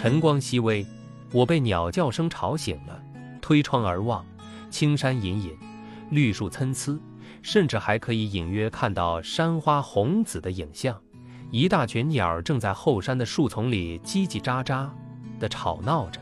晨光熹微，我被鸟叫声吵醒了，推窗而望，青山隐隐，绿树参差，甚至还可以隐约看到山花红紫的影像。一大群鸟正在后山的树丛里叽叽喳喳地吵闹着，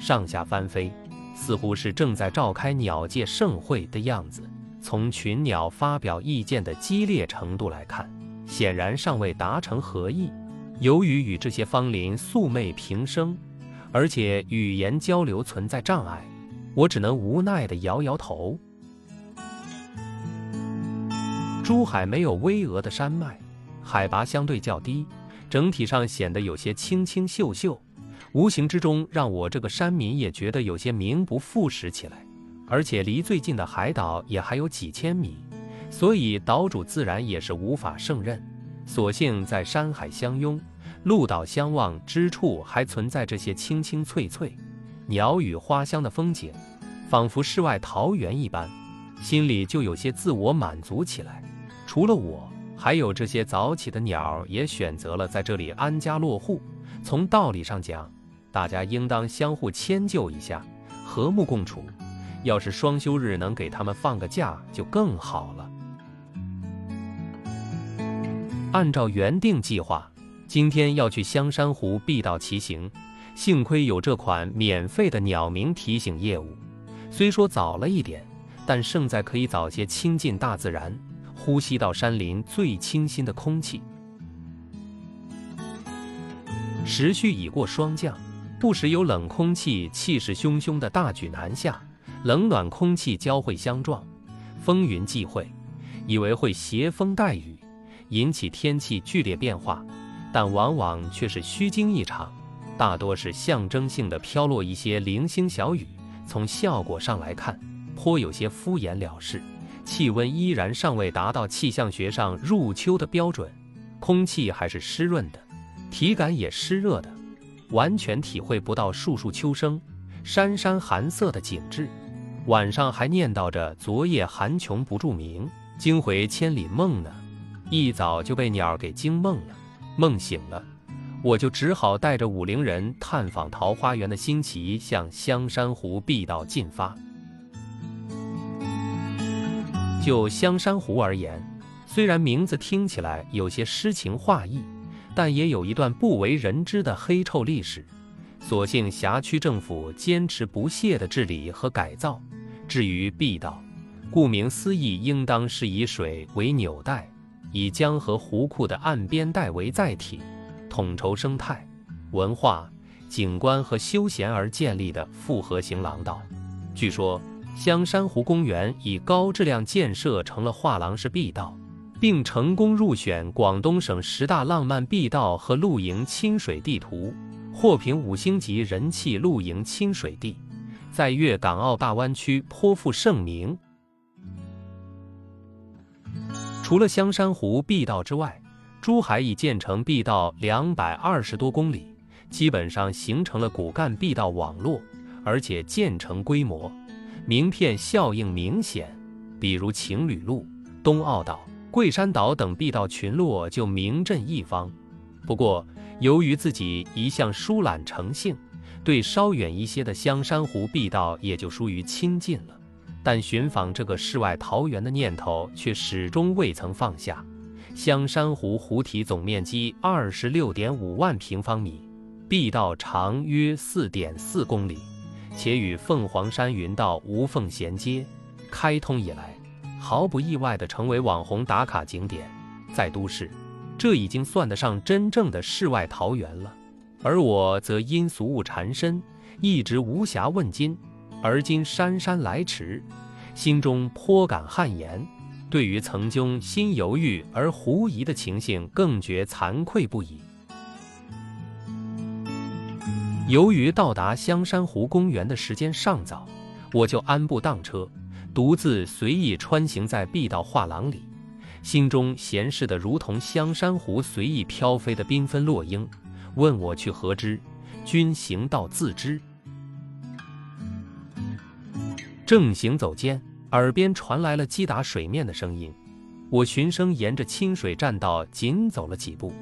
上下翻飞，似乎是正在召开鸟界盛会的样子。从群鸟发表意见的激烈程度来看，显然尚未达成合意。由于与这些芳邻素昧平生，而且语言交流存在障碍，我只能无奈地摇摇头。珠海没有巍峨的山脉，海拔相对较低，整体上显得有些清清秀秀，无形之中让我这个山民也觉得有些名不副实起来。而且离最近的海岛也还有几千米，所以岛主自然也是无法胜任，索性在山海相拥。陆岛相望之处，还存在这些青青翠翠、鸟语花香的风景，仿佛世外桃源一般，心里就有些自我满足起来。除了我，还有这些早起的鸟也选择了在这里安家落户。从道理上讲，大家应当相互迁就一下，和睦共处。要是双休日能给他们放个假，就更好了。按照原定计划。今天要去香山湖碧道骑行，幸亏有这款免费的鸟鸣提醒业务。虽说早了一点，但胜在可以早些亲近大自然，呼吸到山林最清新的空气。时序已过霜降，不时有冷空气气势汹汹的大举南下，冷暖空气交汇相撞，风云际会，以为会携风带雨，引起天气剧烈变化。但往往却是虚惊一场，大多是象征性的飘落一些零星小雨。从效果上来看，颇有些敷衍了事。气温依然尚未达到气象学上入秋的标准，空气还是湿润的，体感也湿热的，完全体会不到树树秋声、山山寒色的景致。晚上还念叨着昨夜寒穷不住鸣，惊回千里梦呢，一早就被鸟给惊梦了。梦醒了，我就只好带着武陵人探访桃花源的新奇向香山湖碧道进发。就香山湖而言，虽然名字听起来有些诗情画意，但也有一段不为人知的黑臭历史。所幸辖区政府坚持不懈的治理和改造。至于碧道，顾名思义，应当是以水为纽带。以江河湖库的岸边带为载体，统筹生态、文化、景观和休闲而建立的复合型廊道。据说香山湖公园以高质量建设成了画廊式碧道，并成功入选广东省十大浪漫碧道和露营亲水地图，获评五星级人气露营亲水地，在粤港澳大湾区颇负盛名。除了香山湖碧道之外，珠海已建成碧道两百二十多公里，基本上形成了骨干碧道网络，而且建成规模，名片效应明显。比如情侣路、东澳岛、桂山岛等碧道群落就名震一方。不过，由于自己一向疏懒成性，对稍远一些的香山湖碧道也就疏于亲近了。但寻访这个世外桃源的念头却始终未曾放下。香山湖湖体总面积二十六点五万平方米，碧道长约四点四公里，且与凤凰山云道无缝衔接。开通以来，毫不意外地成为网红打卡景点。在都市，这已经算得上真正的世外桃源了。而我则因俗物缠身，一直无暇问津。而今姗姗来迟，心中颇感汗颜，对于曾经心犹豫而狐疑的情形，更觉惭愧不已。由于到达香山湖公园的时间尚早，我就安步当车，独自随意穿行在碧道画廊里，心中闲适的如同香山湖随意飘飞的缤纷落英。问我去何之？君行道自知。正行走间，耳边传来了击打水面的声音。我循声沿着清水栈道紧走了几步，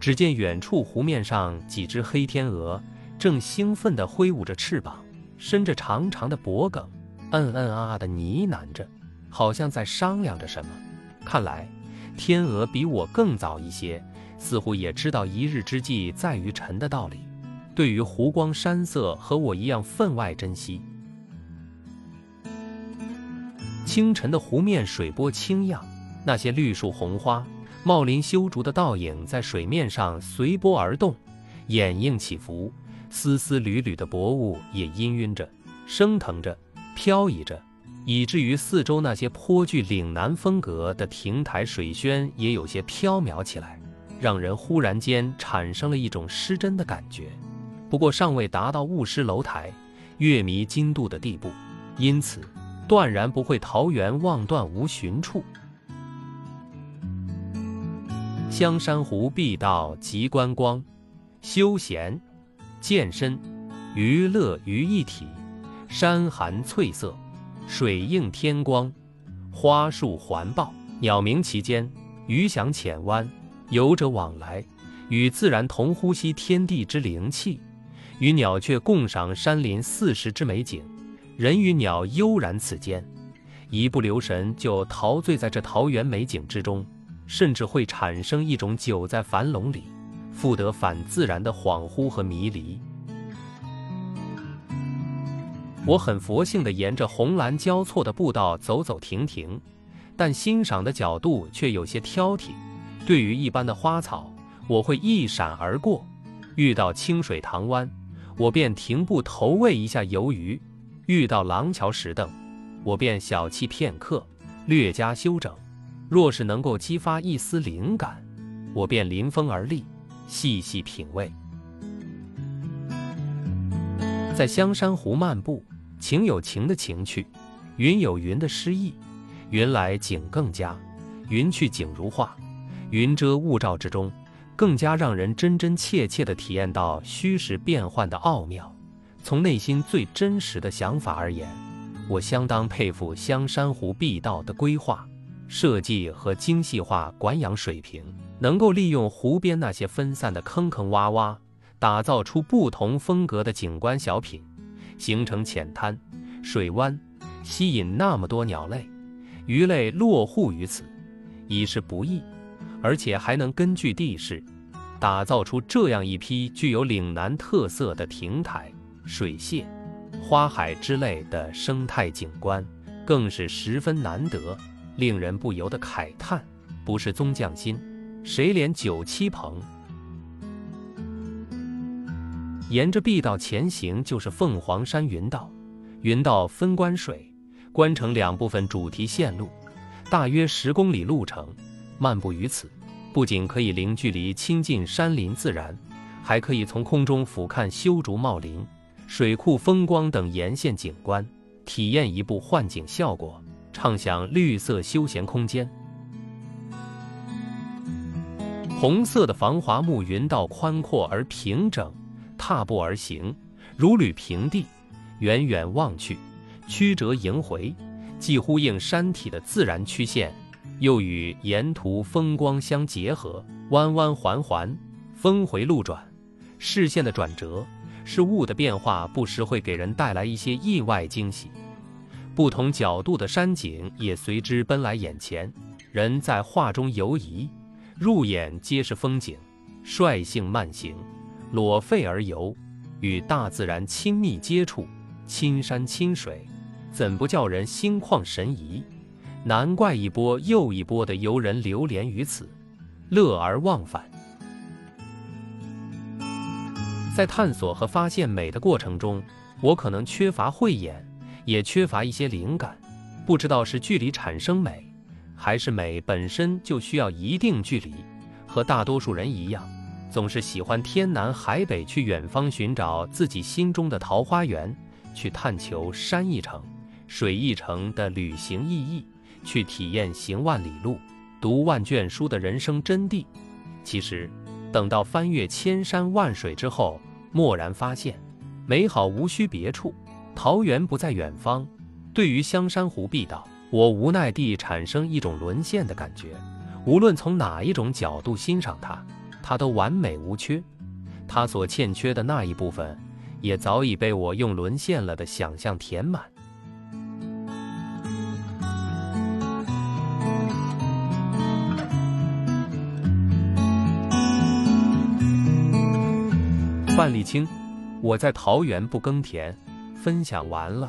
只见远处湖面上几只黑天鹅正兴奋地挥舞着翅膀，伸着长长的脖颈，嗯嗯啊啊地呢喃着，好像在商量着什么。看来，天鹅比我更早一些，似乎也知道一日之计在于晨的道理，对于湖光山色和我一样分外珍惜。清晨的湖面水波清漾，那些绿树红花、茂林修竹的倒影在水面上随波而动，掩映起伏。丝丝缕缕的薄雾也氤氲着、升腾着、飘移着，以至于四周那些颇具岭南风格的亭台水轩也有些飘渺起来，让人忽然间产生了一种失真的感觉。不过尚未达到雾失楼台、月迷津渡的地步，因此断然不会桃源望断无寻处。香山湖碧道即观光，休闲。健身、娱乐于一体，山含翠色，水映天光，花树环抱，鸟鸣其间，鱼翔浅湾，游者往来，与自然同呼吸天地之灵气，与鸟雀共赏山林四时之美景，人与鸟悠然此间，一不留神就陶醉在这桃源美景之中，甚至会产生一种久在樊笼里。复得反自然的恍惚和迷离。我很佛性的沿着红蓝交错的步道走走停停，但欣赏的角度却有些挑剔。对于一般的花草，我会一闪而过；遇到清水塘湾，我便停步投喂一下游鱼；遇到廊桥石凳，我便小憩片刻，略加修整。若是能够激发一丝灵感，我便临风而立。细细品味，在香山湖漫步，情有情的情趣，云有云的诗意，云来景更佳，云去景如画，云遮雾罩之中，更加让人真真切切地体验到虚实变幻的奥妙。从内心最真实的想法而言，我相当佩服香山湖碧道的规划设计和精细化管养水平。能够利用湖边那些分散的坑坑洼洼，打造出不同风格的景观小品，形成浅滩、水湾，吸引那么多鸟类、鱼类落户于此，已是不易，而且还能根据地势，打造出这样一批具有岭南特色的亭台、水榭、花海之类的生态景观，更是十分难得，令人不由得慨叹：不是宗匠心。谁怜九七棚？沿着碧道前行，就是凤凰山云道。云道分关水、关城两部分主题线路，大约十公里路程。漫步于此，不仅可以零距离亲近山林自然，还可以从空中俯瞰修竹茂林、水库风光等沿线景观，体验一部幻景效果，畅享绿色休闲空间。红色的防滑木云道宽阔而平整，踏步而行，如履平地。远远望去，曲折萦回，既呼应山体的自然曲线，又与沿途风光相结合，弯弯环环，峰回路转。视线的转折，是雾的变化，不时会给人带来一些意外惊喜。不同角度的山景也随之奔来眼前，人在画中游移。入眼皆是风景，率性慢行，裸废而游，与大自然亲密接触，亲山亲水，怎不叫人心旷神怡？难怪一波又一波的游人流连于此，乐而忘返。在探索和发现美的过程中，我可能缺乏慧眼，也缺乏一些灵感，不知道是距离产生美。还是美本身就需要一定距离，和大多数人一样，总是喜欢天南海北去远方寻找自己心中的桃花源，去探求山一程、水一程的旅行意义，去体验行万里路、读万卷书的人生真谛。其实，等到翻越千山万水之后，蓦然发现，美好无需别处，桃源不在远方。对于香山湖碧道。我无奈地产生一种沦陷的感觉，无论从哪一种角度欣赏它，它都完美无缺。它所欠缺的那一部分，也早已被我用沦陷了的想象填满。范立清，我在桃园不耕田，分享完了。